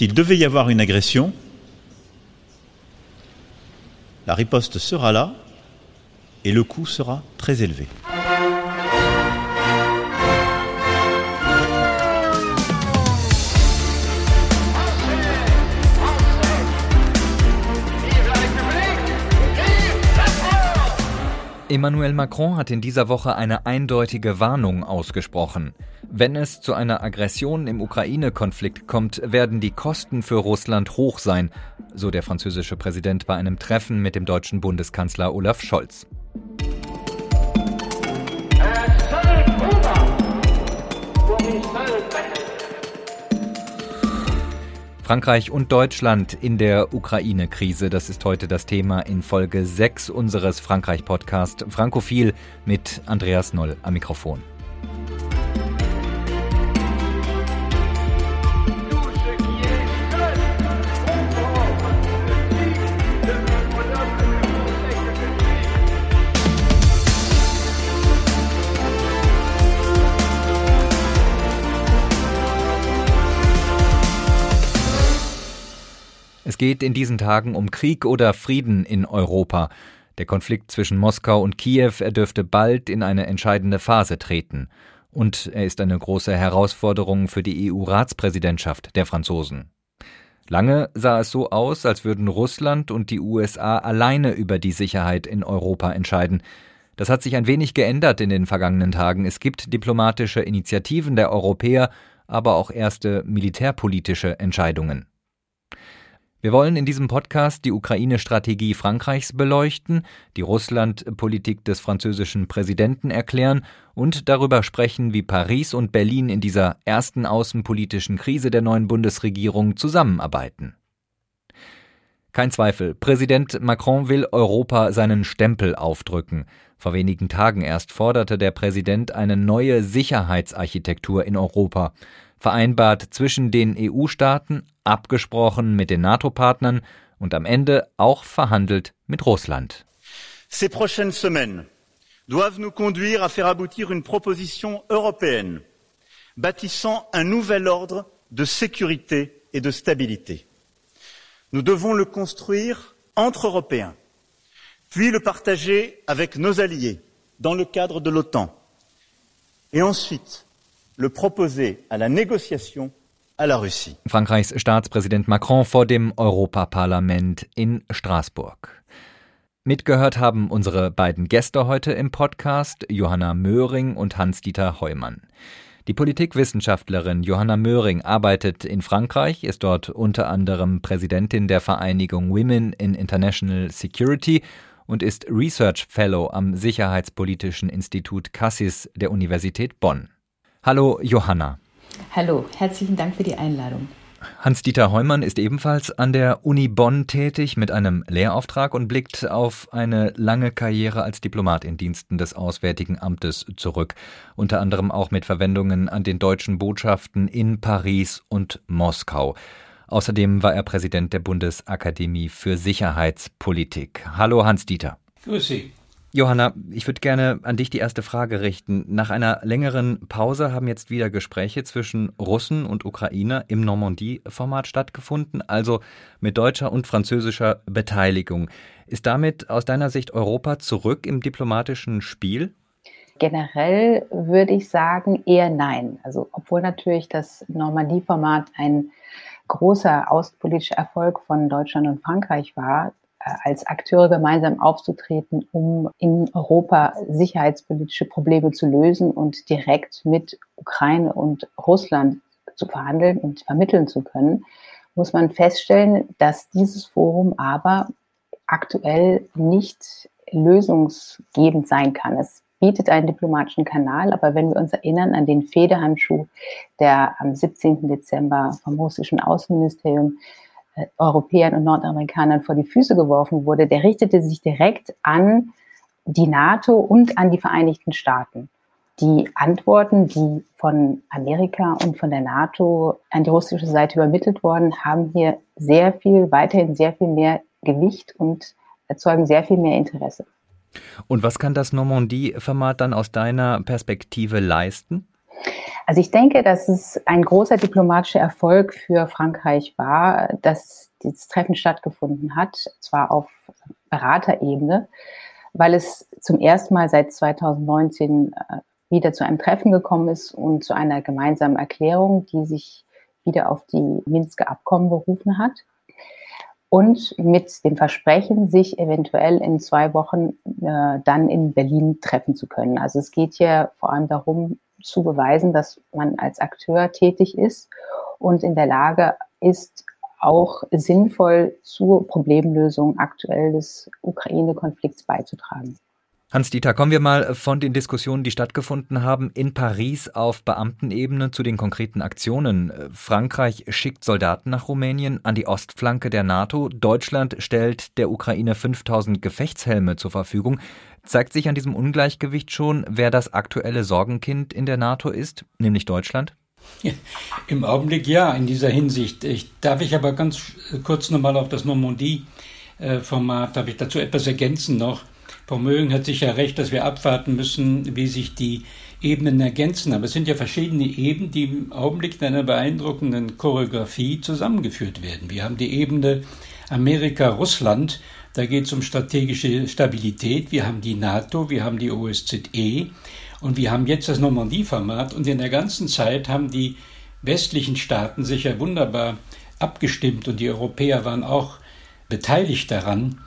s'il devait y avoir une agression, la riposte sera là et le coût sera très élevé. Emmanuel Macron hat in dieser Woche eine eindeutige Warnung ausgesprochen. Wenn es zu einer Aggression im Ukraine-Konflikt kommt, werden die Kosten für Russland hoch sein, so der französische Präsident bei einem Treffen mit dem deutschen Bundeskanzler Olaf Scholz. Frankreich und Deutschland in der Ukraine-Krise. Das ist heute das Thema in Folge 6 unseres Frankreich-Podcast Frankophil mit Andreas Noll am Mikrofon. Es geht in diesen Tagen um Krieg oder Frieden in Europa. Der Konflikt zwischen Moskau und Kiew, er dürfte bald in eine entscheidende Phase treten. Und er ist eine große Herausforderung für die EU-Ratspräsidentschaft der Franzosen. Lange sah es so aus, als würden Russland und die USA alleine über die Sicherheit in Europa entscheiden. Das hat sich ein wenig geändert in den vergangenen Tagen. Es gibt diplomatische Initiativen der Europäer, aber auch erste militärpolitische Entscheidungen. Wir wollen in diesem Podcast die Ukraine-Strategie Frankreichs beleuchten, die Russland-Politik des französischen Präsidenten erklären und darüber sprechen, wie Paris und Berlin in dieser ersten außenpolitischen Krise der neuen Bundesregierung zusammenarbeiten. Kein Zweifel, Präsident Macron will Europa seinen Stempel aufdrücken. Vor wenigen Tagen erst forderte der Präsident eine neue Sicherheitsarchitektur in Europa vereinbart zwischen den EU-Staaten, abgesprochen mit den NATO-Partnern und am Ende auch verhandelt mit Russland. Ces prochaines semaines doivent nous conduire à faire aboutir une proposition européenne bâtissant un nouvel ordre de sécurité et de stabilité. Nous devons le construire entre Européens, puis le partager avec nos alliés dans le cadre de l'OTAN, et ensuite le proposer à la négociation à la Russie. Frankreichs Staatspräsident Macron vor dem Europaparlament in Straßburg. Mitgehört haben unsere beiden Gäste heute im Podcast, Johanna Möhring und Hans-Dieter Heumann. Die Politikwissenschaftlerin Johanna Möhring arbeitet in Frankreich, ist dort unter anderem Präsidentin der Vereinigung Women in International Security und ist Research Fellow am Sicherheitspolitischen Institut Cassis der Universität Bonn. Hallo Johanna. Hallo, herzlichen Dank für die Einladung. Hans-Dieter Heumann ist ebenfalls an der Uni Bonn tätig mit einem Lehrauftrag und blickt auf eine lange Karriere als Diplomat in Diensten des Auswärtigen Amtes zurück, unter anderem auch mit Verwendungen an den deutschen Botschaften in Paris und Moskau. Außerdem war er Präsident der Bundesakademie für Sicherheitspolitik. Hallo Hans-Dieter. Grüß Sie. Johanna, ich würde gerne an dich die erste Frage richten. Nach einer längeren Pause haben jetzt wieder Gespräche zwischen Russen und Ukrainer im Normandie-Format stattgefunden, also mit deutscher und französischer Beteiligung. Ist damit aus deiner Sicht Europa zurück im diplomatischen Spiel? Generell würde ich sagen eher nein. Also obwohl natürlich das Normandie-Format ein großer außenpolitischer Erfolg von Deutschland und Frankreich war, als Akteure gemeinsam aufzutreten, um in Europa sicherheitspolitische Probleme zu lösen und direkt mit Ukraine und Russland zu verhandeln und vermitteln zu können, muss man feststellen, dass dieses Forum aber aktuell nicht lösungsgebend sein kann. Es bietet einen diplomatischen Kanal, aber wenn wir uns erinnern an den Federhandschuh, der am 17. Dezember vom russischen Außenministerium äh, Europäern und Nordamerikanern vor die Füße geworfen wurde, der richtete sich direkt an die NATO und an die Vereinigten Staaten. Die Antworten, die von Amerika und von der NATO an die russische Seite übermittelt wurden, haben hier sehr viel, weiterhin sehr viel mehr Gewicht und erzeugen sehr viel mehr Interesse. Und was kann das Normandie-Format dann aus deiner Perspektive leisten? Also ich denke, dass es ein großer diplomatischer Erfolg für Frankreich war, dass dieses Treffen stattgefunden hat, zwar auf Beraterebene, weil es zum ersten Mal seit 2019 äh, wieder zu einem Treffen gekommen ist und zu einer gemeinsamen Erklärung, die sich wieder auf die Minsker Abkommen berufen hat. Und mit dem Versprechen, sich eventuell in zwei Wochen äh, dann in Berlin treffen zu können. Also es geht hier vor allem darum, zu beweisen, dass man als Akteur tätig ist und in der Lage ist, auch sinnvoll zur Problemlösung aktuell des Ukraine-Konflikts beizutragen. Hans-Dieter, kommen wir mal von den Diskussionen, die stattgefunden haben in Paris auf Beamtenebene zu den konkreten Aktionen. Frankreich schickt Soldaten nach Rumänien an die Ostflanke der NATO. Deutschland stellt der Ukraine 5000 Gefechtshelme zur Verfügung. Zeigt sich an diesem Ungleichgewicht schon, wer das aktuelle Sorgenkind in der NATO ist, nämlich Deutschland? Im Augenblick ja, in dieser Hinsicht. Ich, darf ich aber ganz kurz nochmal auf das Normandie-Format, darf ich dazu etwas ergänzen noch? Frau Mögen hat sicher recht, dass wir abwarten müssen, wie sich die Ebenen ergänzen. Aber es sind ja verschiedene Ebenen, die im Augenblick in einer beeindruckenden Choreografie zusammengeführt werden. Wir haben die Ebene Amerika-Russland, da geht es um strategische Stabilität. Wir haben die NATO, wir haben die OSZE und wir haben jetzt das Normandie-Format. Und in der ganzen Zeit haben die westlichen Staaten sich ja wunderbar abgestimmt und die Europäer waren auch beteiligt daran,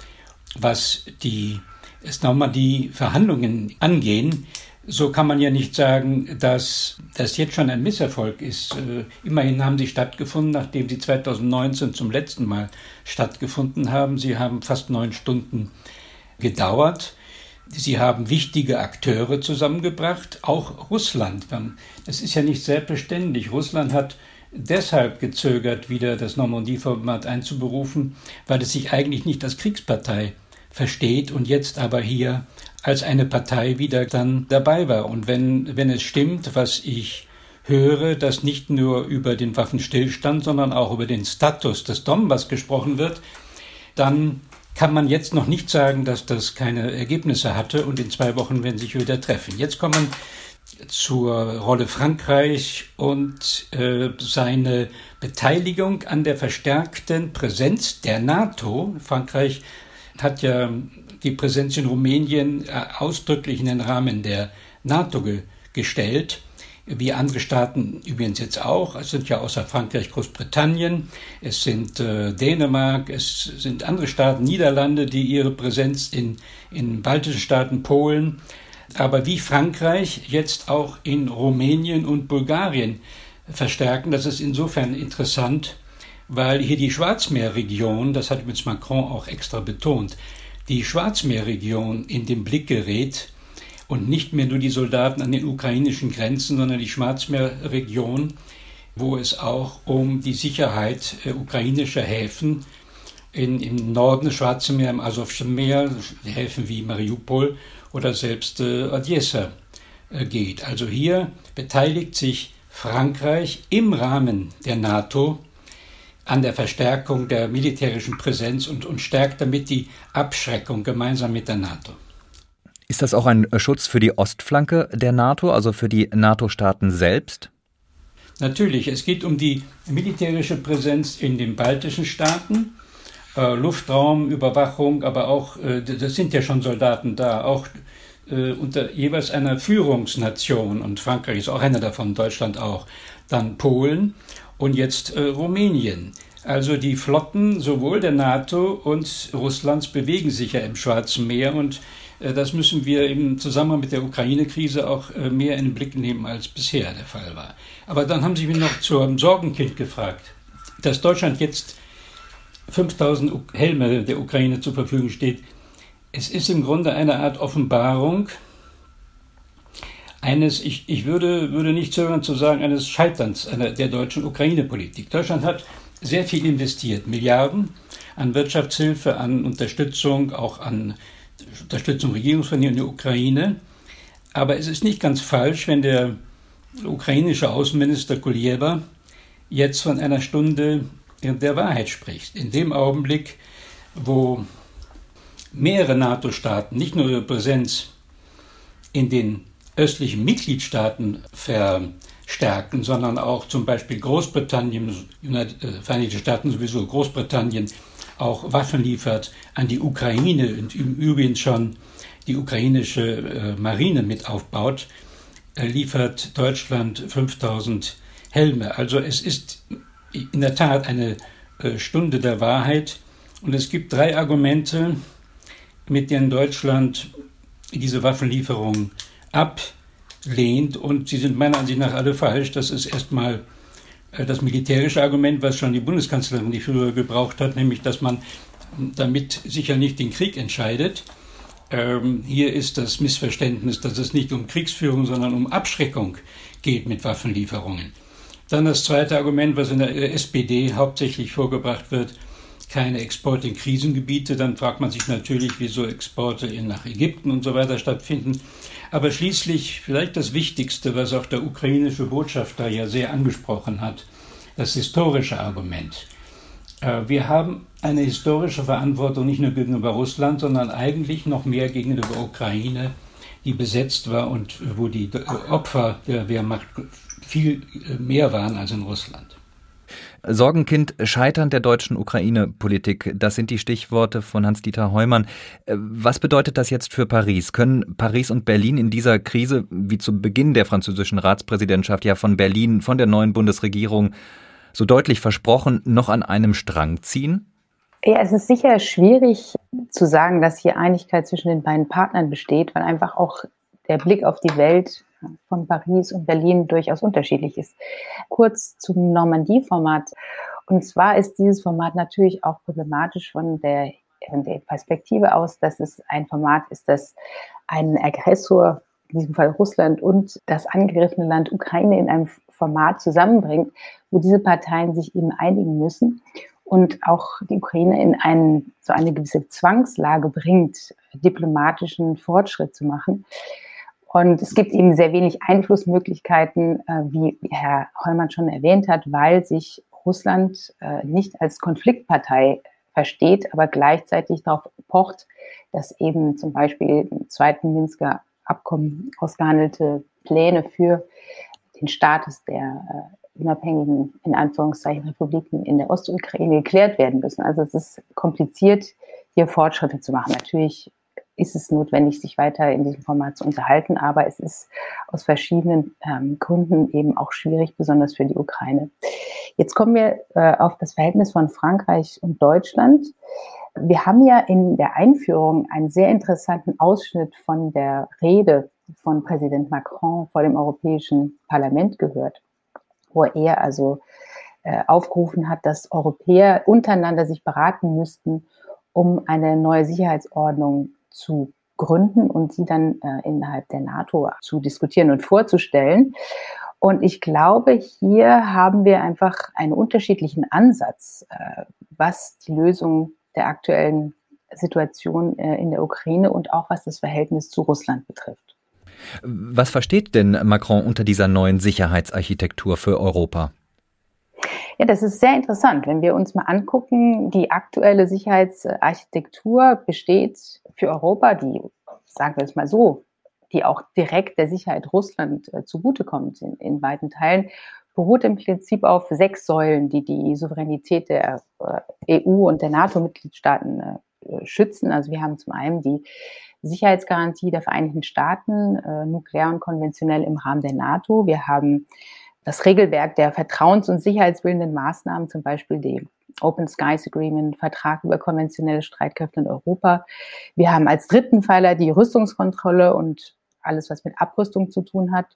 was die es nochmal die Verhandlungen angehen, so kann man ja nicht sagen, dass das jetzt schon ein Misserfolg ist. Äh, immerhin haben sie stattgefunden, nachdem sie 2019 zum letzten Mal stattgefunden haben. Sie haben fast neun Stunden gedauert. Sie haben wichtige Akteure zusammengebracht, auch Russland. Es ist ja nicht selbstverständlich. Russland hat deshalb gezögert, wieder das Normandie-Format einzuberufen, weil es sich eigentlich nicht als Kriegspartei versteht und jetzt aber hier als eine Partei wieder dann dabei war. Und wenn, wenn es stimmt, was ich höre, dass nicht nur über den Waffenstillstand, sondern auch über den Status des Donbass gesprochen wird, dann kann man jetzt noch nicht sagen, dass das keine Ergebnisse hatte und in zwei Wochen werden sich wieder treffen. Jetzt kommen zur Rolle Frankreich und äh, seine Beteiligung an der verstärkten Präsenz der NATO. Frankreich hat ja die Präsenz in Rumänien äh, ausdrücklich in den Rahmen der NATO ge gestellt, wie andere Staaten übrigens jetzt auch. Es sind ja außer Frankreich Großbritannien, es sind äh, Dänemark, es sind andere Staaten, Niederlande, die ihre Präsenz in, in baltischen Staaten, Polen, aber wie Frankreich jetzt auch in Rumänien und Bulgarien verstärken. Das ist insofern interessant, weil hier die Schwarzmeerregion, das hat übrigens Macron auch extra betont, die Schwarzmeerregion in den Blick gerät und nicht mehr nur die Soldaten an den ukrainischen Grenzen, sondern die Schwarzmeerregion, wo es auch um die Sicherheit äh, ukrainischer Häfen in, im Norden des Schwarzen Meer, im Asowschen Meer, Häfen wie Mariupol oder selbst äh, Odessa äh, geht. Also hier beteiligt sich Frankreich im Rahmen der NATO an der Verstärkung der militärischen Präsenz und, und stärkt damit die Abschreckung gemeinsam mit der NATO. Ist das auch ein Schutz für die Ostflanke der NATO, also für die NATO-Staaten selbst? Natürlich, es geht um die militärische Präsenz in den baltischen Staaten, äh, Luftraumüberwachung, aber auch, äh, das sind ja schon Soldaten da, auch äh, unter jeweils einer Führungsnation. Und Frankreich ist auch einer davon, Deutschland auch, dann Polen und jetzt äh, Rumänien. Also die Flotten sowohl der NATO und Russlands bewegen sich ja im Schwarzen Meer und äh, das müssen wir im Zusammenhang mit der Ukraine-Krise auch äh, mehr in den Blick nehmen, als bisher der Fall war. Aber dann haben Sie mich noch zum Sorgenkind gefragt, dass Deutschland jetzt 5000 Helme der Ukraine zur Verfügung steht. Es ist im Grunde eine Art Offenbarung eines, ich, ich würde, würde nicht zögern zu sagen, eines Scheiterns einer, der deutschen Ukraine-Politik. Deutschland hat sehr viel investiert, Milliarden an Wirtschaftshilfe, an Unterstützung, auch an Unterstützung Regierungsvernieutung in der Ukraine. Aber es ist nicht ganz falsch, wenn der ukrainische Außenminister Kulieba jetzt von einer Stunde der Wahrheit spricht. In dem Augenblick, wo mehrere NATO-Staaten nicht nur ihre Präsenz in den östlichen Mitgliedstaaten stärken, sondern auch zum Beispiel Großbritannien, äh, Vereinigte Staaten sowieso, Großbritannien auch Waffen liefert an die Ukraine und im Übrigen schon die ukrainische äh, Marine mit aufbaut, äh, liefert Deutschland 5000 Helme. Also es ist in der Tat eine äh, Stunde der Wahrheit und es gibt drei Argumente, mit denen Deutschland diese Waffenlieferung ablehnt und sie sind meiner Ansicht nach alle falsch. Das ist erstmal äh, das militärische Argument, was schon die Bundeskanzlerin die früher gebraucht hat, nämlich dass man damit sicher nicht den Krieg entscheidet. Ähm, hier ist das Missverständnis, dass es nicht um Kriegsführung, sondern um Abschreckung geht mit Waffenlieferungen. Dann das zweite Argument, was in der SPD hauptsächlich vorgebracht wird, keine Exporte in Krisengebiete. Dann fragt man sich natürlich, wieso Exporte in, nach Ägypten und so weiter stattfinden. Aber schließlich vielleicht das Wichtigste, was auch der ukrainische Botschafter ja sehr angesprochen hat, das historische Argument. Äh, wir haben eine historische Verantwortung nicht nur gegenüber Russland, sondern eigentlich noch mehr gegenüber Ukraine, die besetzt war und wo die Opfer der Wehrmacht viel äh, mehr waren als in Russland. Sorgenkind, Scheitern der deutschen Ukraine-Politik, das sind die Stichworte von Hans-Dieter Heumann. Äh, was bedeutet das jetzt für Paris? Können Paris und Berlin in dieser Krise, wie zu Beginn der französischen Ratspräsidentschaft ja von Berlin, von der neuen Bundesregierung so deutlich versprochen, noch an einem Strang ziehen? Ja, es ist sicher schwierig zu sagen, dass hier Einigkeit zwischen den beiden Partnern besteht, weil einfach auch der Blick auf die Welt von Paris und Berlin durchaus unterschiedlich ist. Kurz zum Normandie-Format. Und zwar ist dieses Format natürlich auch problematisch von der, von der Perspektive aus, dass es ein Format ist, das einen Aggressor, in diesem Fall Russland, und das angegriffene Land Ukraine in einem Format zusammenbringt, wo diese Parteien sich eben einigen müssen und auch die Ukraine in einen, so eine gewisse Zwangslage bringt, diplomatischen Fortschritt zu machen. Und es gibt eben sehr wenig Einflussmöglichkeiten, äh, wie Herr Heumann schon erwähnt hat, weil sich Russland äh, nicht als Konfliktpartei versteht, aber gleichzeitig darauf pocht, dass eben zum Beispiel im zweiten Minsker Abkommen ausgehandelte Pläne für den Status der äh, unabhängigen, in Anführungszeichen, Republiken in der Ostukraine geklärt werden müssen. Also es ist kompliziert, hier Fortschritte zu machen. Natürlich ist es notwendig, sich weiter in diesem Format zu unterhalten. Aber es ist aus verschiedenen ähm, Gründen eben auch schwierig, besonders für die Ukraine. Jetzt kommen wir äh, auf das Verhältnis von Frankreich und Deutschland. Wir haben ja in der Einführung einen sehr interessanten Ausschnitt von der Rede von Präsident Macron vor dem Europäischen Parlament gehört, wo er also äh, aufgerufen hat, dass Europäer untereinander sich beraten müssten, um eine neue Sicherheitsordnung zu gründen und sie dann äh, innerhalb der NATO zu diskutieren und vorzustellen. Und ich glaube, hier haben wir einfach einen unterschiedlichen Ansatz, äh, was die Lösung der aktuellen Situation äh, in der Ukraine und auch was das Verhältnis zu Russland betrifft. Was versteht denn Macron unter dieser neuen Sicherheitsarchitektur für Europa? Ja, das ist sehr interessant. Wenn wir uns mal angucken, die aktuelle Sicherheitsarchitektur besteht für Europa, die, sagen wir es mal so, die auch direkt der Sicherheit Russland äh, zugutekommt in, weiten Teilen, beruht im Prinzip auf sechs Säulen, die die Souveränität der äh, EU und der NATO-Mitgliedstaaten äh, schützen. Also wir haben zum einen die Sicherheitsgarantie der Vereinigten Staaten, äh, nuklear und konventionell im Rahmen der NATO. Wir haben das Regelwerk der vertrauens- und sicherheitsbildenden Maßnahmen, zum Beispiel die Open Skies Agreement, Vertrag über konventionelle Streitkräfte in Europa. Wir haben als dritten Pfeiler die Rüstungskontrolle und alles, was mit Abrüstung zu tun hat.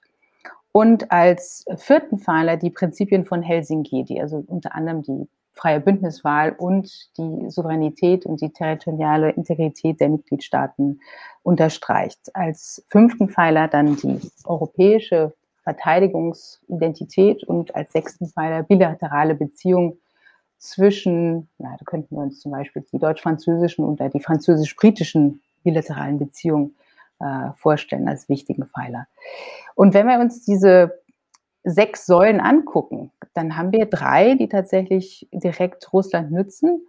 Und als vierten Pfeiler die Prinzipien von Helsinki, die also unter anderem die freie Bündniswahl und die Souveränität und die territoriale Integrität der Mitgliedstaaten unterstreicht. Als fünften Pfeiler dann die europäische Verteidigungsidentität und als sechsten Pfeiler bilaterale Beziehungen zwischen, na, da könnten wir uns zum Beispiel die deutsch-französischen und die französisch-britischen bilateralen Beziehungen äh, vorstellen als wichtigen Pfeiler. Und wenn wir uns diese sechs Säulen angucken, dann haben wir drei, die tatsächlich direkt Russland nützen.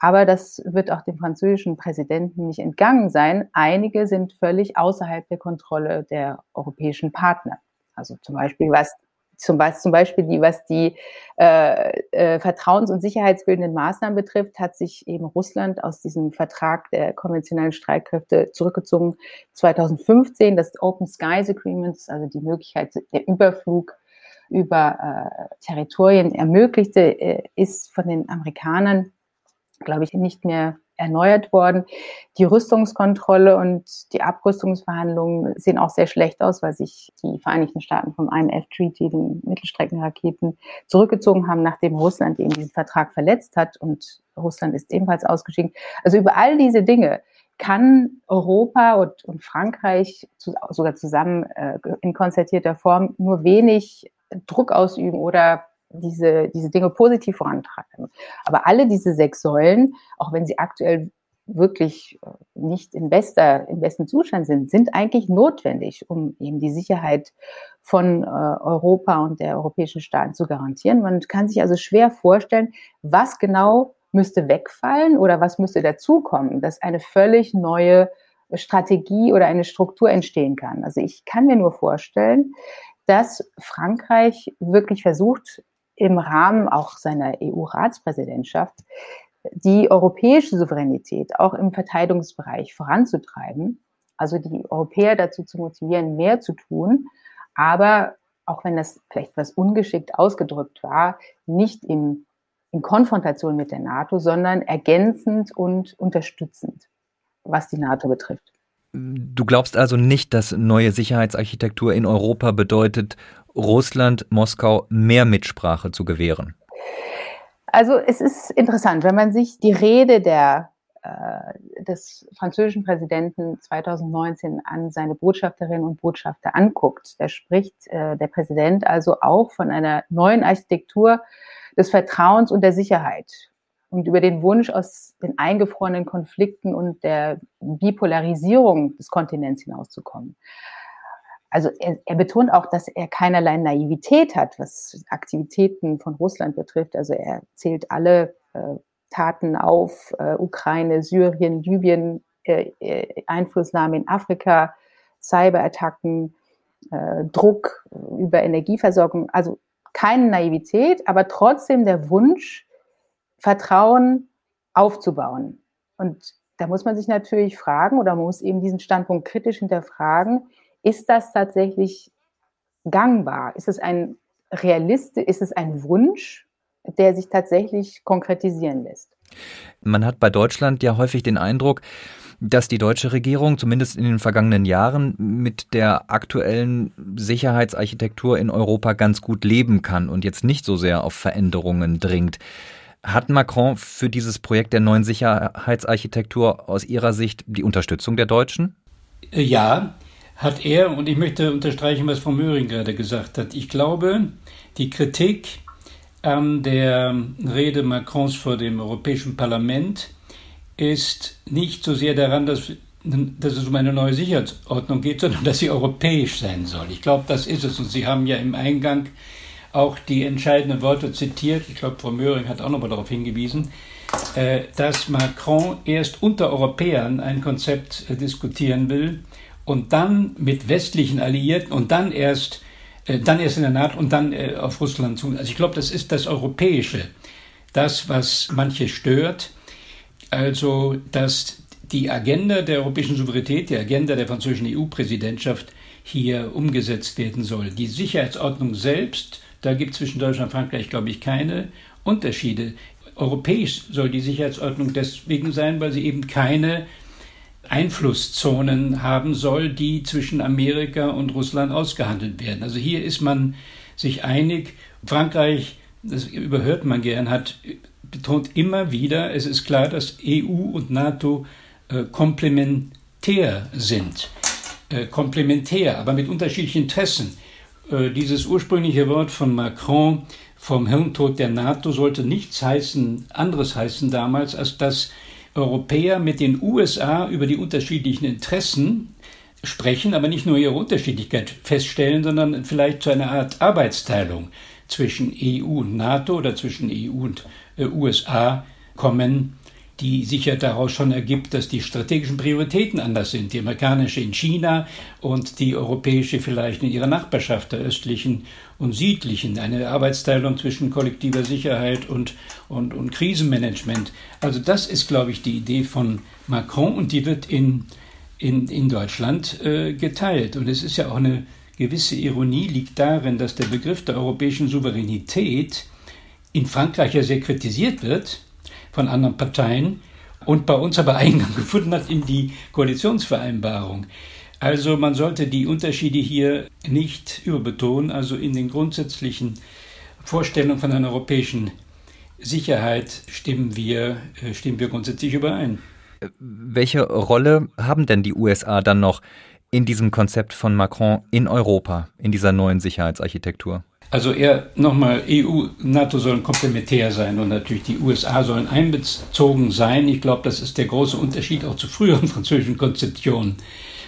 Aber das wird auch dem französischen Präsidenten nicht entgangen sein. Einige sind völlig außerhalb der Kontrolle der europäischen Partner. Also zum Beispiel was Zum, zum Beispiel die, was die äh, äh, vertrauens- und sicherheitsbildenden Maßnahmen betrifft, hat sich eben Russland aus diesem Vertrag der konventionellen Streitkräfte zurückgezogen 2015. Das Open Skies Agreement, also die Möglichkeit der Überflug über äh, Territorien ermöglichte, äh, ist von den Amerikanern, glaube ich, nicht mehr erneuert worden. Die Rüstungskontrolle und die Abrüstungsverhandlungen sehen auch sehr schlecht aus, weil sich die Vereinigten Staaten vom INF-Treaty, den Mittelstreckenraketen, zurückgezogen haben, nachdem Russland eben diesen Vertrag verletzt hat und Russland ist ebenfalls ausgestiegen. Also über all diese Dinge kann Europa und, und Frankreich zu, sogar zusammen äh, in konzertierter Form nur wenig Druck ausüben oder diese, diese Dinge positiv vorantreiben. Aber alle diese sechs Säulen, auch wenn sie aktuell wirklich äh, nicht in bester, im besten Zustand sind, sind eigentlich notwendig, um eben die Sicherheit von äh, Europa und der europäischen Staaten zu garantieren. Man kann sich also schwer vorstellen, was genau müsste wegfallen oder was müsste dazukommen, dass eine völlig neue Strategie oder eine Struktur entstehen kann. Also ich kann mir nur vorstellen, dass Frankreich wirklich versucht, im Rahmen auch seiner EU-Ratspräsidentschaft die europäische Souveränität auch im Verteidigungsbereich voranzutreiben, also die Europäer dazu zu motivieren, mehr zu tun, aber auch wenn das vielleicht was ungeschickt ausgedrückt war, nicht in, in Konfrontation mit der NATO, sondern ergänzend und unterstützend, was die NATO betrifft. Du glaubst also nicht, dass neue Sicherheitsarchitektur in Europa bedeutet, Russland Moskau mehr Mitsprache zu gewähren? Also es ist interessant, wenn man sich die Rede der, äh, des französischen Präsidenten 2019 an seine Botschafterinnen und Botschafter anguckt. Da spricht äh, der Präsident also auch von einer neuen Architektur des Vertrauens und der Sicherheit und über den Wunsch aus den eingefrorenen Konflikten und der Bipolarisierung des Kontinents hinauszukommen. Also er, er, betont auch, dass er keinerlei Naivität hat, was Aktivitäten von Russland betrifft. Also er zählt alle äh, Taten auf, äh, Ukraine, Syrien, Libyen, äh, äh Einflussnahme in Afrika, Cyberattacken, äh, Druck über Energieversorgung. Also keine Naivität, aber trotzdem der Wunsch, Vertrauen aufzubauen. Und da muss man sich natürlich fragen oder man muss eben diesen Standpunkt kritisch hinterfragen, ist das tatsächlich gangbar? Ist es ein Realist, ist es ein Wunsch, der sich tatsächlich konkretisieren lässt? Man hat bei Deutschland ja häufig den Eindruck, dass die deutsche Regierung zumindest in den vergangenen Jahren mit der aktuellen Sicherheitsarchitektur in Europa ganz gut leben kann und jetzt nicht so sehr auf Veränderungen dringt. Hat Macron für dieses Projekt der neuen Sicherheitsarchitektur aus Ihrer Sicht die Unterstützung der Deutschen? Ja, hat er, und ich möchte unterstreichen, was Frau Möhring gerade gesagt hat. Ich glaube, die Kritik an der Rede Macrons vor dem Europäischen Parlament ist nicht so sehr daran, dass, dass es um eine neue Sicherheitsordnung geht, sondern dass sie europäisch sein soll. Ich glaube, das ist es. Und Sie haben ja im Eingang auch die entscheidenden Worte zitiert, ich glaube, Frau Möhring hat auch nochmal darauf hingewiesen, äh, dass Macron erst unter Europäern ein Konzept äh, diskutieren will und dann mit westlichen Alliierten und dann erst, äh, dann erst in der NATO und dann auf Russland zu. Also ich glaube, das ist das Europäische, das, was manche stört. Also, dass die Agenda der europäischen Souveränität, die Agenda der französischen EU-Präsidentschaft hier umgesetzt werden soll. Die Sicherheitsordnung selbst da gibt es zwischen Deutschland und Frankreich, glaube ich, keine Unterschiede. Europäisch soll die Sicherheitsordnung deswegen sein, weil sie eben keine Einflusszonen haben soll, die zwischen Amerika und Russland ausgehandelt werden. Also hier ist man sich einig. Frankreich, das überhört man gern, hat betont immer wieder, es ist klar, dass EU und NATO äh, komplementär sind. Äh, komplementär, aber mit unterschiedlichen Interessen. Äh, dieses ursprüngliche Wort von Macron vom Hirntod der NATO sollte nichts heißen, anderes heißen damals, als dass Europäer mit den USA über die unterschiedlichen Interessen sprechen, aber nicht nur ihre Unterschiedlichkeit feststellen, sondern vielleicht zu einer Art Arbeitsteilung zwischen EU und NATO oder zwischen EU und äh, USA kommen die sich ja daraus schon ergibt, dass die strategischen Prioritäten anders sind. Die amerikanische in China und die europäische vielleicht in ihrer Nachbarschaft, der östlichen und südlichen. Eine Arbeitsteilung zwischen kollektiver Sicherheit und, und, und Krisenmanagement. Also das ist, glaube ich, die Idee von Macron und die wird in, in, in Deutschland äh, geteilt. Und es ist ja auch eine gewisse Ironie liegt darin, dass der Begriff der europäischen Souveränität in Frankreich ja sehr kritisiert wird von anderen Parteien und bei uns aber Eingang gefunden hat in die Koalitionsvereinbarung. Also man sollte die Unterschiede hier nicht überbetonen. Also in den grundsätzlichen Vorstellungen von einer europäischen Sicherheit stimmen wir, äh, stimmen wir grundsätzlich überein. Welche Rolle haben denn die USA dann noch in diesem Konzept von Macron in Europa, in dieser neuen Sicherheitsarchitektur? Also er nochmal, EU, NATO sollen komplementär sein und natürlich die USA sollen einbezogen sein. Ich glaube, das ist der große Unterschied auch zu früheren französischen Konzeptionen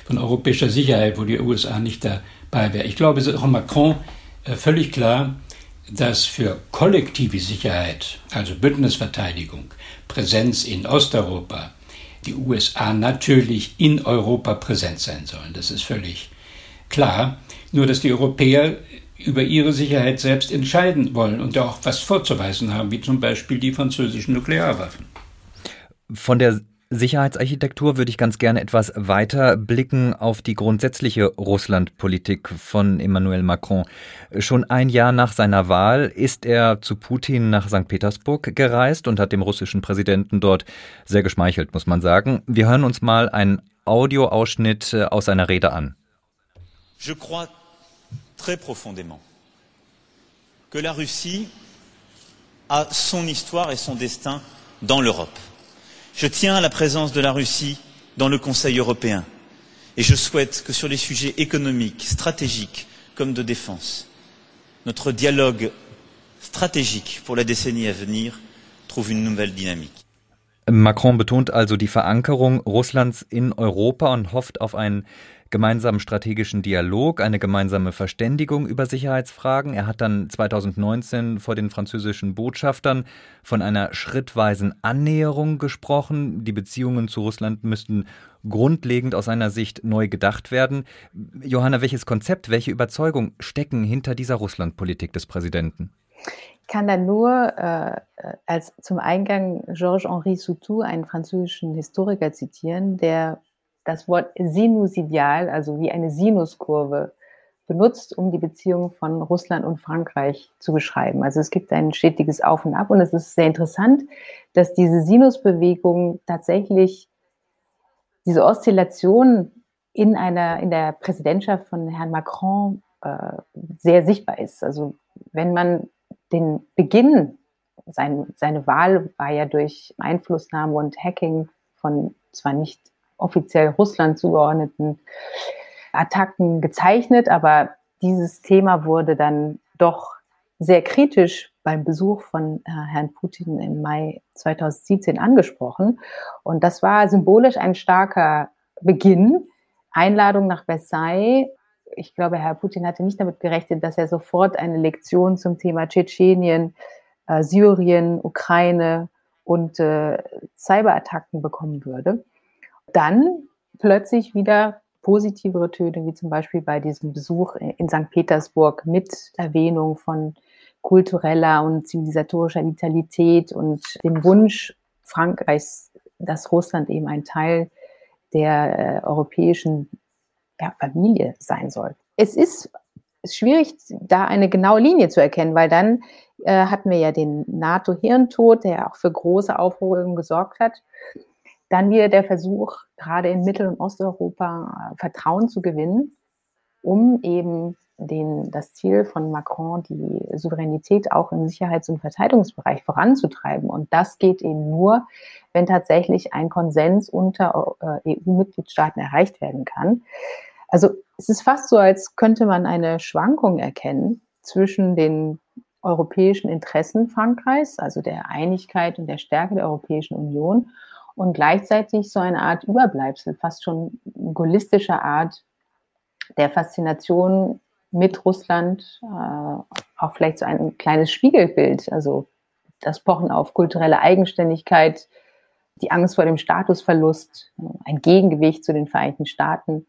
von europäischer Sicherheit, wo die USA nicht dabei wäre. Ich glaube, es ist auch Macron äh, völlig klar, dass für kollektive Sicherheit, also Bündnisverteidigung, Präsenz in Osteuropa, die USA natürlich in Europa präsent sein sollen. Das ist völlig klar. Nur dass die Europäer über ihre Sicherheit selbst entscheiden wollen und auch was vorzuweisen haben, wie zum Beispiel die französischen Nuklearwaffen. Von der Sicherheitsarchitektur würde ich ganz gerne etwas weiter blicken auf die grundsätzliche Russlandpolitik von Emmanuel Macron. Schon ein Jahr nach seiner Wahl ist er zu Putin nach St. Petersburg gereist und hat dem russischen Präsidenten dort sehr geschmeichelt, muss man sagen. Wir hören uns mal einen Audioausschnitt äh, aus seiner Rede an. Je crois très profondément que la Russie a son histoire et son destin dans l'Europe. Je tiens à la présence de la Russie dans le Conseil européen et je souhaite que sur les sujets économiques, stratégiques comme de défense, notre dialogue stratégique pour la décennie à venir trouve une nouvelle dynamique. Macron betont also die Verankerung Russlands in Europa und hofft auf einen gemeinsamen strategischen Dialog, eine gemeinsame Verständigung über Sicherheitsfragen. Er hat dann 2019 vor den französischen Botschaftern von einer schrittweisen Annäherung gesprochen. Die Beziehungen zu Russland müssten grundlegend aus seiner Sicht neu gedacht werden. Johanna, welches Konzept, welche Überzeugung stecken hinter dieser Russlandpolitik des Präsidenten? Ich kann da nur äh, als zum Eingang Georges-Henri Soutou, einen französischen Historiker, zitieren, der das Wort sinusidial, also wie eine Sinuskurve, benutzt, um die Beziehung von Russland und Frankreich zu beschreiben. Also es gibt ein stetiges Auf und Ab und es ist sehr interessant, dass diese Sinusbewegung tatsächlich diese Oszillation in einer in der Präsidentschaft von Herrn Macron äh, sehr sichtbar ist. Also wenn man den Beginn, sein, seine Wahl war ja durch Einflussnahme und Hacking von zwar nicht offiziell Russland zugeordneten Attacken gezeichnet, aber dieses Thema wurde dann doch sehr kritisch beim Besuch von äh, Herrn Putin im Mai 2017 angesprochen. Und das war symbolisch ein starker Beginn. Einladung nach Versailles. Ich glaube, Herr Putin hatte nicht damit gerechnet, dass er sofort eine Lektion zum Thema Tschetschenien, äh, Syrien, Ukraine und äh, Cyberattacken bekommen würde dann plötzlich wieder positivere Töne, wie zum Beispiel bei diesem Besuch in St. Petersburg mit Erwähnung von kultureller und zivilisatorischer Vitalität und dem Wunsch Frankreichs, dass Russland eben ein Teil der äh, europäischen ja, Familie sein soll. Es ist schwierig, da eine genaue Linie zu erkennen, weil dann äh, hatten wir ja den NATO-Hirntod, der auch für große Aufruhr gesorgt hat. Dann wieder der Versuch, gerade in Mittel- und Osteuropa äh, Vertrauen zu gewinnen, um eben den, das Ziel von Macron, die Souveränität auch im Sicherheits- und Verteidigungsbereich voranzutreiben. Und das geht eben nur, wenn tatsächlich ein Konsens unter äh, EU-Mitgliedstaaten erreicht werden kann. Also es ist fast so, als könnte man eine Schwankung erkennen zwischen den europäischen Interessen Frankreichs, also der Einigkeit und der Stärke der Europäischen Union und gleichzeitig so eine Art Überbleibsel, fast schon gaullistischer Art der Faszination mit Russland, äh, auch vielleicht so ein kleines Spiegelbild, also das Pochen auf kulturelle Eigenständigkeit, die Angst vor dem Statusverlust, ein Gegengewicht zu den Vereinigten Staaten,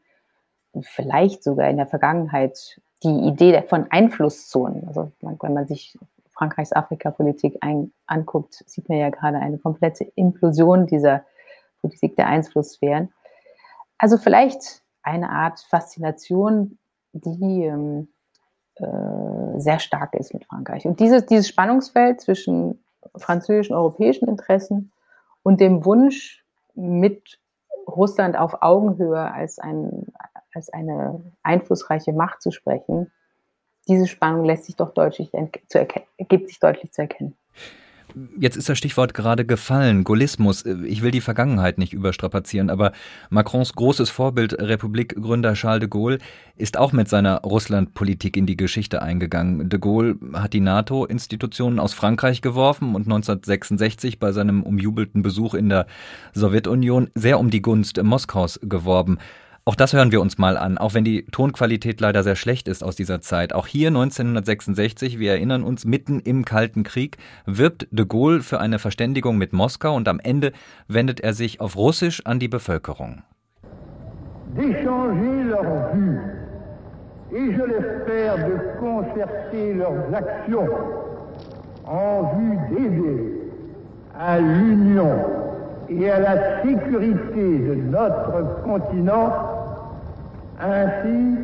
vielleicht sogar in der Vergangenheit die Idee von Einflusszonen. Also wenn man sich Frankreichs Afrikapolitik anguckt, sieht man ja gerade eine komplette Implosion dieser Politik der Einflusssphären. Also vielleicht eine Art Faszination, die ähm, äh, sehr stark ist mit Frankreich. Und dieses, dieses Spannungsfeld zwischen französischen, europäischen Interessen und dem Wunsch, mit Russland auf Augenhöhe als, ein, als eine einflussreiche Macht zu sprechen, diese Spannung lässt sich doch deutlich zu erkennen, gibt sich deutlich zu erkennen. Jetzt ist das Stichwort gerade gefallen, Gaullismus. Ich will die Vergangenheit nicht überstrapazieren, aber Macrons großes Vorbild, Republikgründer Charles de Gaulle, ist auch mit seiner Russlandpolitik in die Geschichte eingegangen. De Gaulle hat die NATO-Institutionen aus Frankreich geworfen und 1966 bei seinem umjubelten Besuch in der Sowjetunion sehr um die Gunst Moskaus geworben. Auch das hören wir uns mal an, auch wenn die Tonqualität leider sehr schlecht ist aus dieser Zeit. Auch hier 1966, wir erinnern uns, mitten im Kalten Krieg, wirbt de Gaulle für eine Verständigung mit Moskau und am Ende wendet er sich auf Russisch an die Bevölkerung. D'échanger leurs vues et je l'espère de concerter leurs actions en vue d'aider à l'union et à la sécurité de notre continent ainsi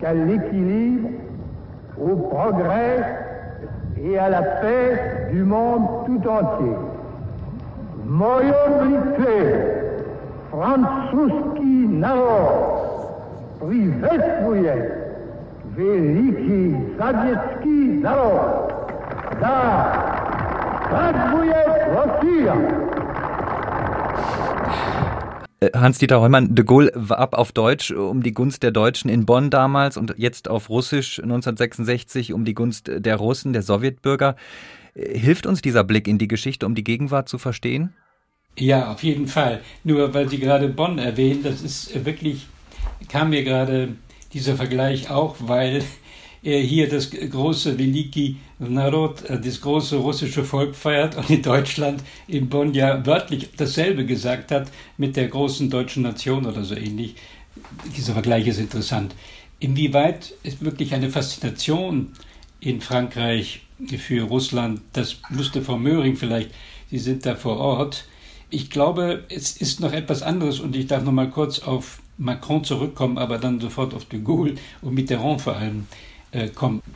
qu'à l'équilibre, au progrès et à la paix du monde tout entier. Moje oblicze francuski naród priветствuje wielki sowiecki naród. Da, zdraduje Rosja. Äh, Hans-Dieter Heumann, de Gaulle warb auf Deutsch um die Gunst der Deutschen in Bonn damals und jetzt auf Russisch 1966 um die Gunst der Russen, der Sowjetbürger. Äh, hilft uns dieser Blick in die Geschichte, um die Gegenwart zu verstehen? Ja, auf jeden Fall. Nur weil Sie gerade Bonn erwähnen, das ist wirklich, kam mir gerade dieser Vergleich auch, weil hier das große Veliki Narod, äh, das große russische Volk feiert und in Deutschland, in Bonn ja wörtlich dasselbe gesagt hat mit der großen deutschen Nation oder so ähnlich. Dieser Vergleich ist interessant. Inwieweit ist wirklich eine Faszination in Frankreich für Russland, das wusste Frau Möhring vielleicht, Sie sind da vor Ort. Ich glaube, es ist noch etwas anderes und ich darf noch mal kurz auf Macron zurückkommen, aber dann sofort auf de Gaulle und Mitterrand vor allem äh.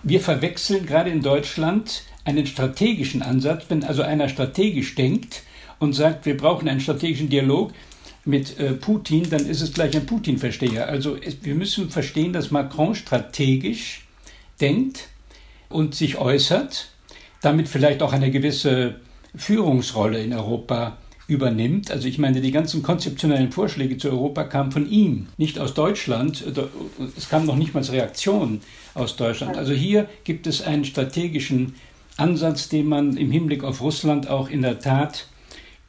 Wir verwechseln gerade in Deutschland einen strategischen Ansatz, wenn also einer strategisch denkt und sagt, wir brauchen einen strategischen Dialog mit äh, Putin, dann ist es gleich ein Putin-Versteher. Also wir müssen verstehen, dass Macron strategisch denkt und sich äußert, damit vielleicht auch eine gewisse Führungsrolle in Europa übernimmt. Also ich meine, die ganzen konzeptionellen Vorschläge zu Europa kamen von ihm, nicht aus Deutschland. Es kam noch nicht mal als Reaktion aus Deutschland. Also hier gibt es einen strategischen Ansatz, den man im Hinblick auf Russland auch in der Tat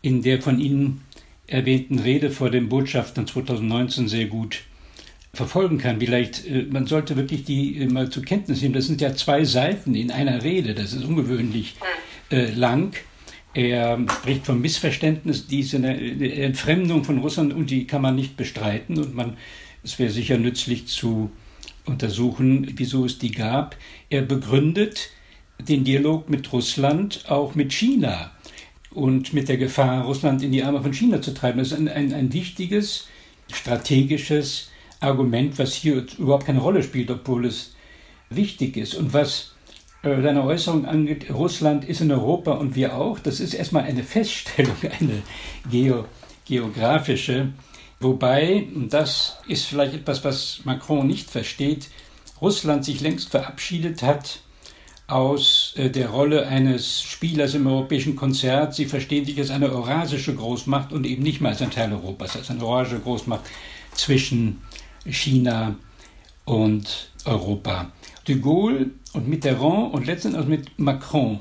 in der von Ihnen erwähnten Rede vor den Botschaftern 2019 sehr gut verfolgen kann. Vielleicht, äh, man sollte wirklich die äh, mal zur Kenntnis nehmen. Das sind ja zwei Seiten in einer Rede. Das ist ungewöhnlich äh, lang. Er spricht vom Missverständnis, diese Entfremdung von Russland und die kann man nicht bestreiten und man, es wäre sicher nützlich zu untersuchen, wieso es die gab. Er begründet den Dialog mit Russland auch mit China und mit der Gefahr, Russland in die Arme von China zu treiben. Das ist ein, ein, ein wichtiges strategisches Argument, was hier überhaupt keine Rolle spielt, obwohl es wichtig ist. Und was äh, deine Äußerung angeht, Russland ist in Europa und wir auch. Das ist erstmal eine Feststellung, eine geo, geografische. Wobei, das ist vielleicht etwas, was Macron nicht versteht, Russland sich längst verabschiedet hat aus äh, der Rolle eines Spielers im europäischen Konzert. Sie verstehen sich als eine eurasische Großmacht und eben nicht mehr als ein Teil Europas, als eine eurasische Großmacht zwischen China und Europa. De Gaulle und Mitterrand und letztendlich auch mit Macron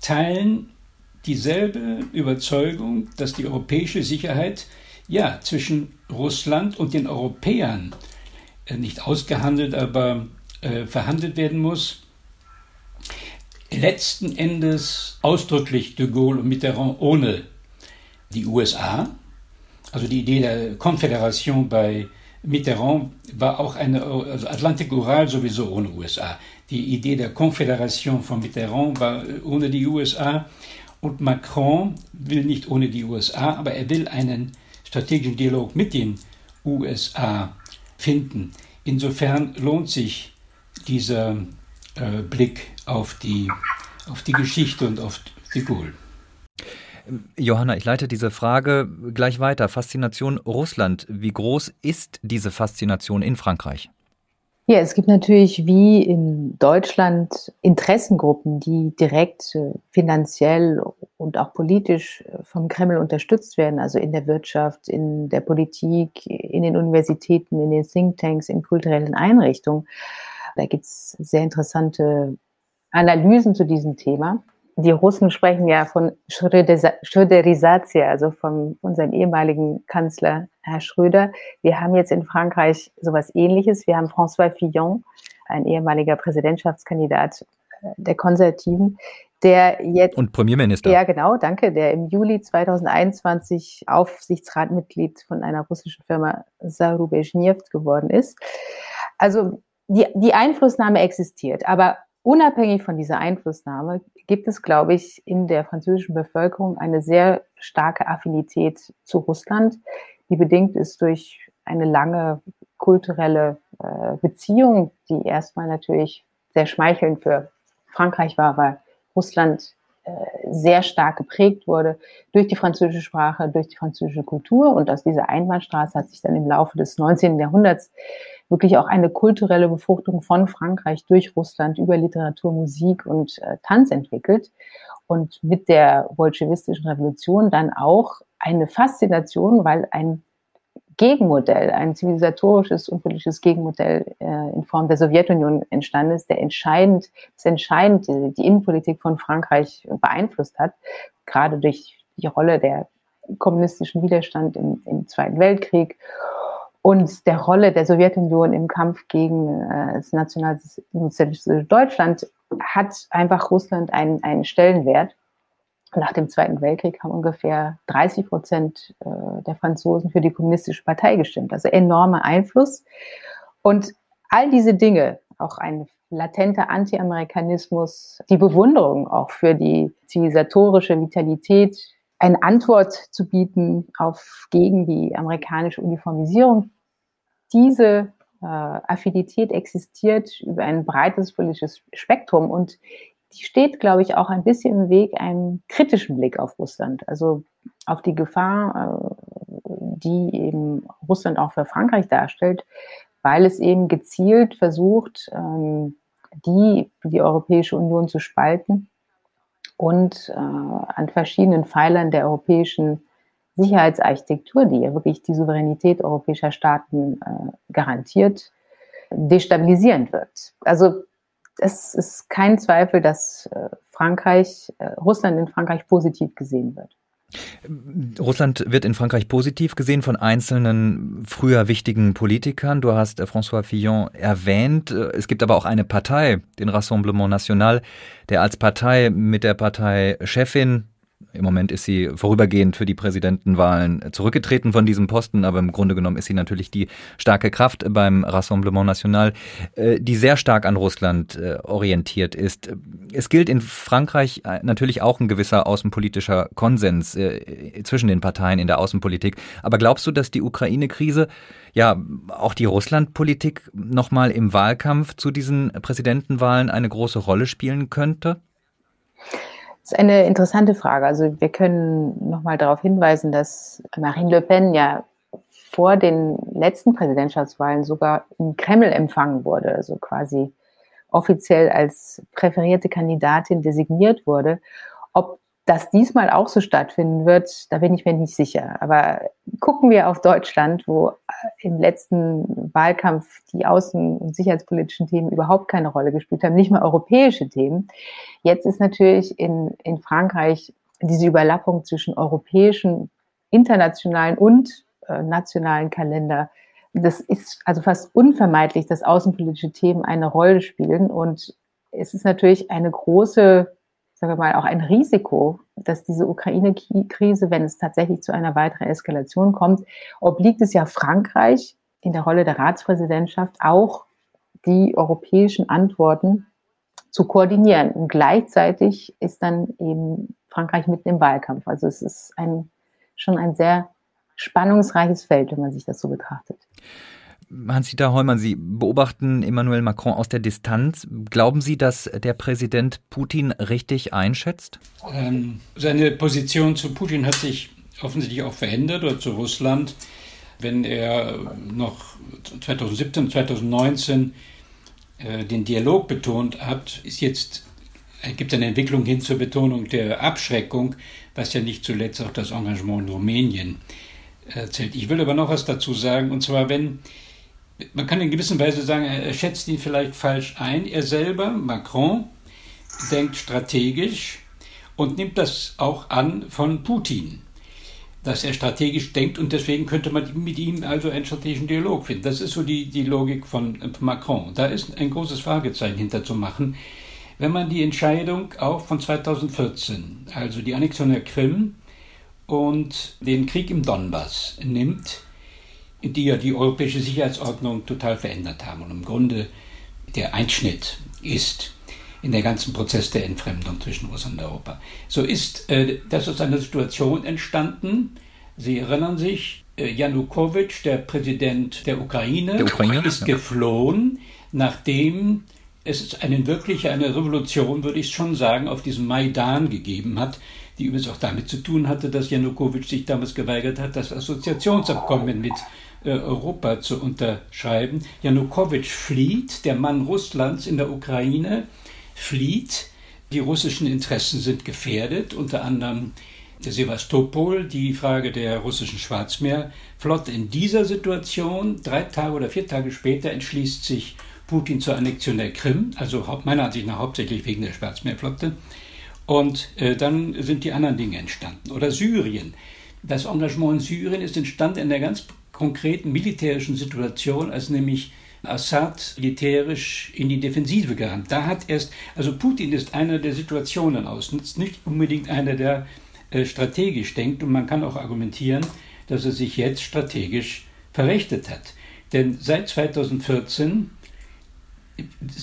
teilen dieselbe Überzeugung, dass die europäische Sicherheit ja zwischen Russland und den Europäern äh, nicht ausgehandelt, aber äh, verhandelt werden muss. Letzten Endes ausdrücklich de Gaulle und Mitterrand ohne Die USA, also die Idee der Konföderation bei Mitterrand war auch eine, also Atlantik-Ural sowieso ohne USA. Die Idee der Konföderation von Mitterrand war ohne die USA. Und Macron will nicht ohne die USA, aber er will einen strategischen Dialog mit den USA finden. Insofern lohnt sich dieser äh, Blick auf die, auf die Geschichte und auf die Gaulle. Johanna, ich leite diese Frage gleich weiter. Faszination Russland. Wie groß ist diese Faszination in Frankreich? Ja, es gibt natürlich wie in Deutschland Interessengruppen, die direkt äh, finanziell und auch politisch äh, vom Kreml unterstützt werden, also in der Wirtschaft, in der Politik, in den Universitäten, in den Thinktanks, in kulturellen Einrichtungen. Da gibt es sehr interessante Analysen zu diesem Thema. Die Russen sprechen ja von Schröderisatie, also von unserem ehemaligen Kanzler Herr Schröder. Wir haben jetzt in Frankreich sowas ähnliches. Wir haben François Fillon, ein ehemaliger Präsidentschaftskandidat äh, der Konservativen, der jetzt. Und Premierminister. Ja, genau, danke, der im Juli 2021 Aufsichtsratmitglied von einer russischen Firma Zarubezhneft geworden ist. Also die, die Einflussnahme existiert, aber unabhängig von dieser Einflussnahme gibt es, glaube ich, in der französischen Bevölkerung eine sehr starke Affinität zu Russland, die bedingt ist durch eine lange kulturelle äh, Beziehung, die erstmal natürlich sehr schmeichelnd für Frankreich war, weil Russland äh, sehr stark geprägt wurde durch die französische Sprache, durch die französische Kultur. Und aus dieser Einbahnstraße hat sich dann im Laufe des 19. Jahrhunderts wirklich auch eine kulturelle Befruchtung von Frankreich durch Russland über Literatur, Musik und äh, Tanz entwickelt. Und mit der bolschewistischen Revolution dann auch eine Faszination, weil ein Gegenmodell, ein zivilisatorisches und politisches Gegenmodell äh, in Form der Sowjetunion entstanden ist, der entscheidend, das entscheidend die, die Innenpolitik von Frankreich beeinflusst hat, gerade durch die Rolle der kommunistischen Widerstand im, im Zweiten Weltkrieg und der Rolle der Sowjetunion im Kampf gegen äh, das nationalsozialistische Deutschland hat einfach Russland einen, einen Stellenwert. Nach dem Zweiten Weltkrieg haben ungefähr 30 Prozent äh, der Franzosen für die kommunistische Partei gestimmt. Also enormer Einfluss. Und all diese Dinge, auch ein latenter Anti-Amerikanismus, die Bewunderung auch für die zivilisatorische Vitalität eine Antwort zu bieten auf gegen die amerikanische Uniformisierung. Diese äh, Affinität existiert über ein breites politisches Spektrum und die steht, glaube ich, auch ein bisschen im Weg einem kritischen Blick auf Russland, also auf die Gefahr, äh, die eben Russland auch für Frankreich darstellt, weil es eben gezielt versucht, ähm, die, die Europäische Union zu spalten und äh, an verschiedenen Pfeilern der europäischen Sicherheitsarchitektur, die ja wirklich die Souveränität europäischer Staaten äh, garantiert, destabilisierend wirkt. Also es ist kein Zweifel, dass äh, Frankreich, äh, Russland in Frankreich positiv gesehen wird. Russland wird in Frankreich positiv gesehen von einzelnen früher wichtigen Politikern. Du hast äh, François Fillon erwähnt. Es gibt aber auch eine Partei, den Rassemblement National, der als Partei mit der Parteichefin im Moment ist sie vorübergehend für die Präsidentenwahlen zurückgetreten von diesem Posten, aber im Grunde genommen ist sie natürlich die starke Kraft beim Rassemblement National, äh, die sehr stark an Russland äh, orientiert ist. Es gilt in Frankreich äh, natürlich auch ein gewisser außenpolitischer Konsens zwischen den Parteien in der Außenpolitik. Aber glaubst du, dass die Ukraine-Krise ja auch die Russlandpolitik nochmal im Wahlkampf zu diesen Präsidentenwahlen eine große Rolle spielen könnte? Das ist eine interessante Frage. Also wir können nochmal darauf hinweisen, dass Marine Le Pen ja vor den letzten Präsidentschaftswahlen sogar im Kreml empfangen wurde, also quasi offiziell als präferierte Kandidatin designiert wurde. Ob dass diesmal auch so stattfinden wird, da bin ich mir nicht sicher. Aber gucken wir auf Deutschland, wo im letzten Wahlkampf die außen- und sicherheitspolitischen Themen überhaupt keine Rolle gespielt haben, nicht mal europäische Themen. Jetzt ist natürlich in, in Frankreich diese Überlappung zwischen europäischen, internationalen und äh, nationalen Kalender. Das ist also fast unvermeidlich, dass außenpolitische Themen eine Rolle spielen. Und es ist natürlich eine große sagen wir mal, auch ein Risiko, dass diese Ukraine-Krise, wenn es tatsächlich zu einer weiteren Eskalation kommt, obliegt es ja Frankreich in der Rolle der Ratspräsidentschaft auch die europäischen Antworten zu koordinieren. Und gleichzeitig ist dann eben Frankreich mitten im Wahlkampf. Also es ist ein, schon ein sehr spannungsreiches Feld, wenn man sich das so betrachtet. Hans-Dieter Heumann, Sie beobachten Emmanuel Macron aus der Distanz. Glauben Sie, dass der Präsident Putin richtig einschätzt? Ähm, seine Position zu Putin hat sich offensichtlich auch verändert oder zu Russland. Wenn er noch 2017, 2019 äh, den Dialog betont hat, ist jetzt es gibt eine Entwicklung hin zur Betonung der Abschreckung, was ja nicht zuletzt auch das Engagement in Rumänien erzählt. Ich will aber noch was dazu sagen, und zwar, wenn, man kann in gewisser Weise sagen, er schätzt ihn vielleicht falsch ein. Er selber, Macron, denkt strategisch und nimmt das auch an von Putin, dass er strategisch denkt und deswegen könnte man mit ihm also einen strategischen Dialog finden. Das ist so die, die Logik von Macron. Da ist ein großes Fragezeichen hinter zu machen. Wenn man die Entscheidung auch von 2014, also die Annexion der Krim und den Krieg im Donbass nimmt, die ja die europäische Sicherheitsordnung total verändert haben und im Grunde der Einschnitt ist in der ganzen Prozess der Entfremdung zwischen Russland und Europa. So ist äh, das aus einer Situation entstanden. Sie erinnern sich, äh, Janukowitsch, der Präsident der Ukraine, der Ukraine ist ja. geflohen, nachdem es eine wirkliche eine Revolution, würde ich schon sagen, auf diesem Maidan gegeben hat, die übrigens auch damit zu tun hatte, dass Janukowitsch sich damals geweigert hat, das Assoziationsabkommen mit Europa zu unterschreiben. Janukowitsch flieht, der Mann Russlands in der Ukraine flieht. Die russischen Interessen sind gefährdet, unter anderem Sevastopol, die Frage der russischen Schwarzmeerflotte. In dieser Situation, drei Tage oder vier Tage später, entschließt sich Putin zur Annexion der Krim, also meiner Ansicht nach hauptsächlich wegen der Schwarzmeerflotte. Und äh, dann sind die anderen Dinge entstanden. Oder Syrien. Das Engagement in Syrien ist entstanden in der ganz konkreten militärischen Situation, als nämlich Assad militärisch in die Defensive gerannt. Da hat erst, also Putin ist einer, der Situationen ausnutzt, nicht unbedingt einer, der äh, strategisch denkt. Und man kann auch argumentieren, dass er sich jetzt strategisch verrechtet hat. Denn seit 2014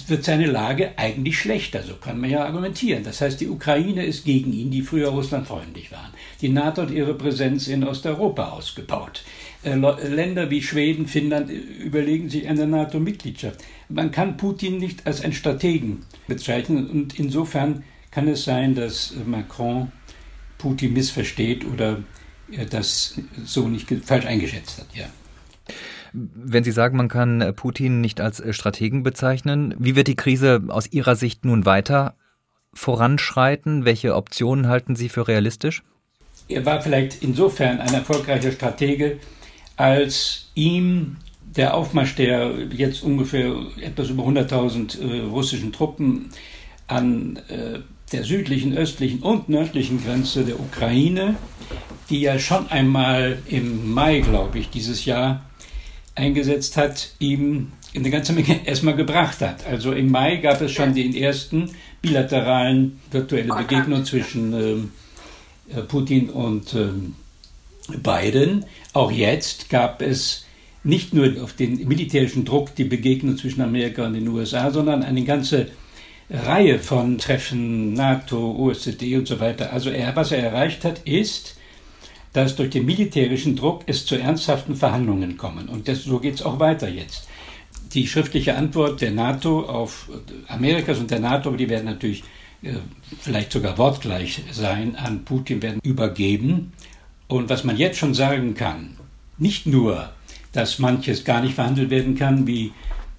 wird seine Lage eigentlich schlechter, so kann man ja argumentieren. Das heißt, die Ukraine ist gegen ihn, die früher russlandfreundlich waren. Die NATO hat ihre Präsenz in Osteuropa ausgebaut. Äh, Länder wie Schweden, Finnland äh, überlegen sich eine NATO-Mitgliedschaft. Man kann Putin nicht als einen Strategen bezeichnen und insofern kann es sein, dass Macron Putin missversteht oder das so nicht falsch eingeschätzt hat. Ja. Wenn Sie sagen, man kann Putin nicht als Strategen bezeichnen, wie wird die Krise aus Ihrer Sicht nun weiter voranschreiten? Welche Optionen halten Sie für realistisch? Er war vielleicht insofern ein erfolgreicher Stratege, als ihm der Aufmarsch der jetzt ungefähr etwas über 100.000 äh, russischen Truppen an äh, der südlichen, östlichen und nördlichen Grenze der Ukraine, die ja schon einmal im Mai, glaube ich, dieses Jahr eingesetzt hat, ihm eine ganze Menge erstmal gebracht hat. Also im Mai gab es schon den ersten bilateralen virtuelle Begegnung zwischen ähm, äh, Putin und ähm, Biden. Auch jetzt gab es nicht nur auf den militärischen Druck die Begegnung zwischen Amerika und den USA, sondern eine ganze Reihe von Treffen, NATO, OSZE und so weiter. Also er, was er erreicht hat, ist, dass durch den militärischen Druck es zu ernsthaften Verhandlungen kommen. Und das, so geht es auch weiter jetzt. Die schriftliche Antwort der NATO auf Amerikas und der NATO, die werden natürlich äh, vielleicht sogar wortgleich sein, an Putin werden übergeben. Und was man jetzt schon sagen kann, nicht nur, dass manches gar nicht verhandelt werden kann, wie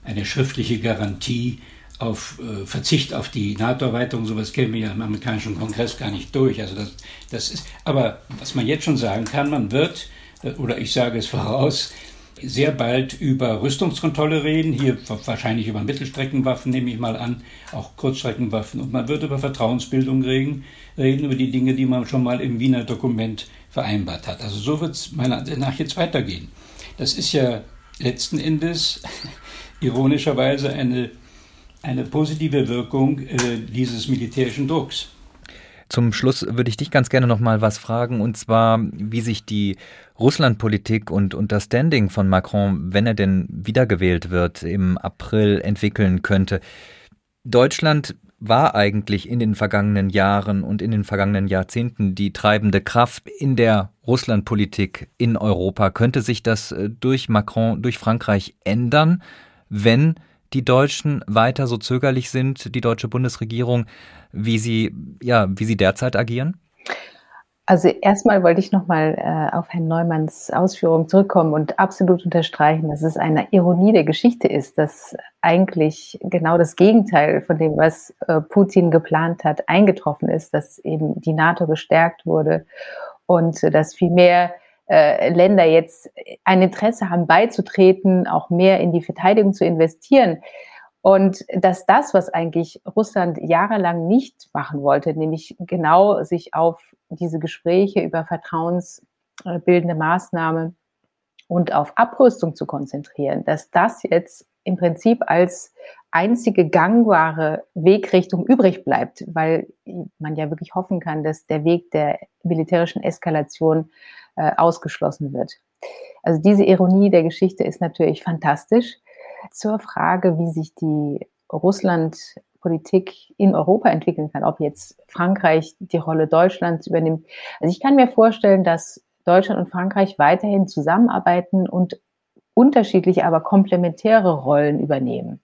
eine schriftliche Garantie auf äh, Verzicht auf die NATO-Erweiterung, sowas käme ja im amerikanischen Kongress gar nicht durch. Also das, das ist, aber was man jetzt schon sagen kann, man wird, äh, oder ich sage es voraus, sehr bald über Rüstungskontrolle reden, hier wahrscheinlich über Mittelstreckenwaffen, nehme ich mal an, auch Kurzstreckenwaffen. Und man wird über Vertrauensbildung reden, reden über die Dinge, die man schon mal im Wiener Dokument vereinbart hat. Also so wird es meiner Ansicht nach jetzt weitergehen. Das ist ja letzten Endes ironischerweise eine eine positive Wirkung äh, dieses militärischen Drucks. Zum Schluss würde ich dich ganz gerne noch mal was fragen, und zwar, wie sich die Russlandpolitik und, und das Standing von Macron, wenn er denn wiedergewählt wird, im April entwickeln könnte. Deutschland war eigentlich in den vergangenen Jahren und in den vergangenen Jahrzehnten die treibende Kraft in der Russlandpolitik in Europa. Könnte sich das äh, durch Macron, durch Frankreich ändern, wenn die Deutschen weiter so zögerlich sind, die deutsche Bundesregierung, wie sie, ja, wie sie derzeit agieren? Also erstmal wollte ich nochmal äh, auf Herrn Neumanns Ausführungen zurückkommen und absolut unterstreichen, dass es eine Ironie der Geschichte ist, dass eigentlich genau das Gegenteil von dem, was äh, Putin geplant hat, eingetroffen ist, dass eben die NATO gestärkt wurde und äh, dass viel mehr äh, Länder jetzt ein Interesse haben, beizutreten, auch mehr in die Verteidigung zu investieren. Und dass das, was eigentlich Russland jahrelang nicht machen wollte, nämlich genau sich auf diese Gespräche über vertrauensbildende Maßnahmen und auf Abrüstung zu konzentrieren, dass das jetzt im Prinzip als einzige gangbare Wegrichtung übrig bleibt, weil man ja wirklich hoffen kann, dass der Weg der militärischen Eskalation äh, ausgeschlossen wird. Also diese Ironie der Geschichte ist natürlich fantastisch. Zur Frage, wie sich die Russlandpolitik in Europa entwickeln kann, ob jetzt Frankreich die Rolle Deutschlands übernimmt. Also ich kann mir vorstellen, dass Deutschland und Frankreich weiterhin zusammenarbeiten und unterschiedliche, aber komplementäre Rollen übernehmen.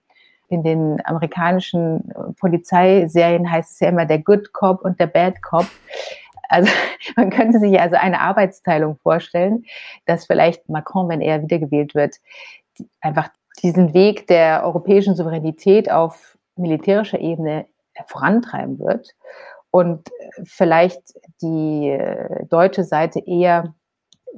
In den amerikanischen Polizeiserien heißt es ja immer der Good Cop und der Bad Cop. Also man könnte sich also eine Arbeitsteilung vorstellen, dass vielleicht Macron, wenn er wiedergewählt wird, einfach diesen Weg der europäischen Souveränität auf militärischer Ebene vorantreiben wird und vielleicht die äh, deutsche Seite eher,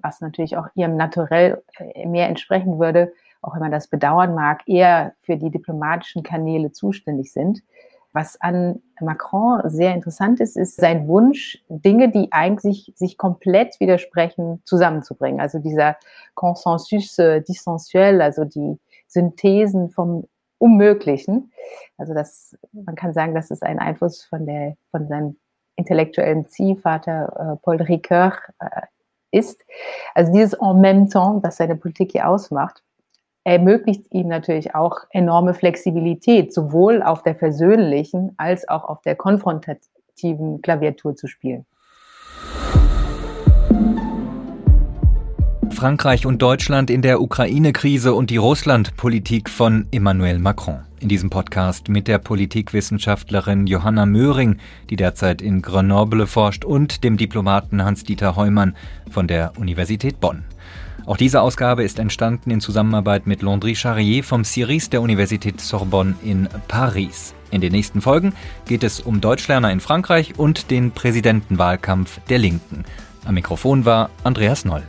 was natürlich auch ihrem Naturell äh, mehr entsprechen würde, auch wenn man das bedauern mag, eher für die diplomatischen Kanäle zuständig sind. Was an Macron sehr interessant ist, ist sein Wunsch, Dinge, die eigentlich sich komplett widersprechen, zusammenzubringen. Also dieser Consensus äh, dissensuel, also die Synthesen vom Unmöglichen. Also das, man kann sagen, das ist ein Einfluss von der, von seinem intellektuellen Ziehvater äh, Paul Ricoeur äh, ist. Also dieses en même temps, was seine Politik hier ausmacht, ermöglicht ihm natürlich auch enorme Flexibilität, sowohl auf der versöhnlichen als auch auf der konfrontativen Klaviatur zu spielen. Frankreich und Deutschland in der Ukraine-Krise und die Russland-Politik von Emmanuel Macron. In diesem Podcast mit der Politikwissenschaftlerin Johanna Möhring, die derzeit in Grenoble forscht, und dem Diplomaten Hans-Dieter Heumann von der Universität Bonn. Auch diese Ausgabe ist entstanden in Zusammenarbeit mit Landry Charrier vom CIRIS der Universität Sorbonne in Paris. In den nächsten Folgen geht es um Deutschlerner in Frankreich und den Präsidentenwahlkampf der Linken. Am Mikrofon war Andreas Noll.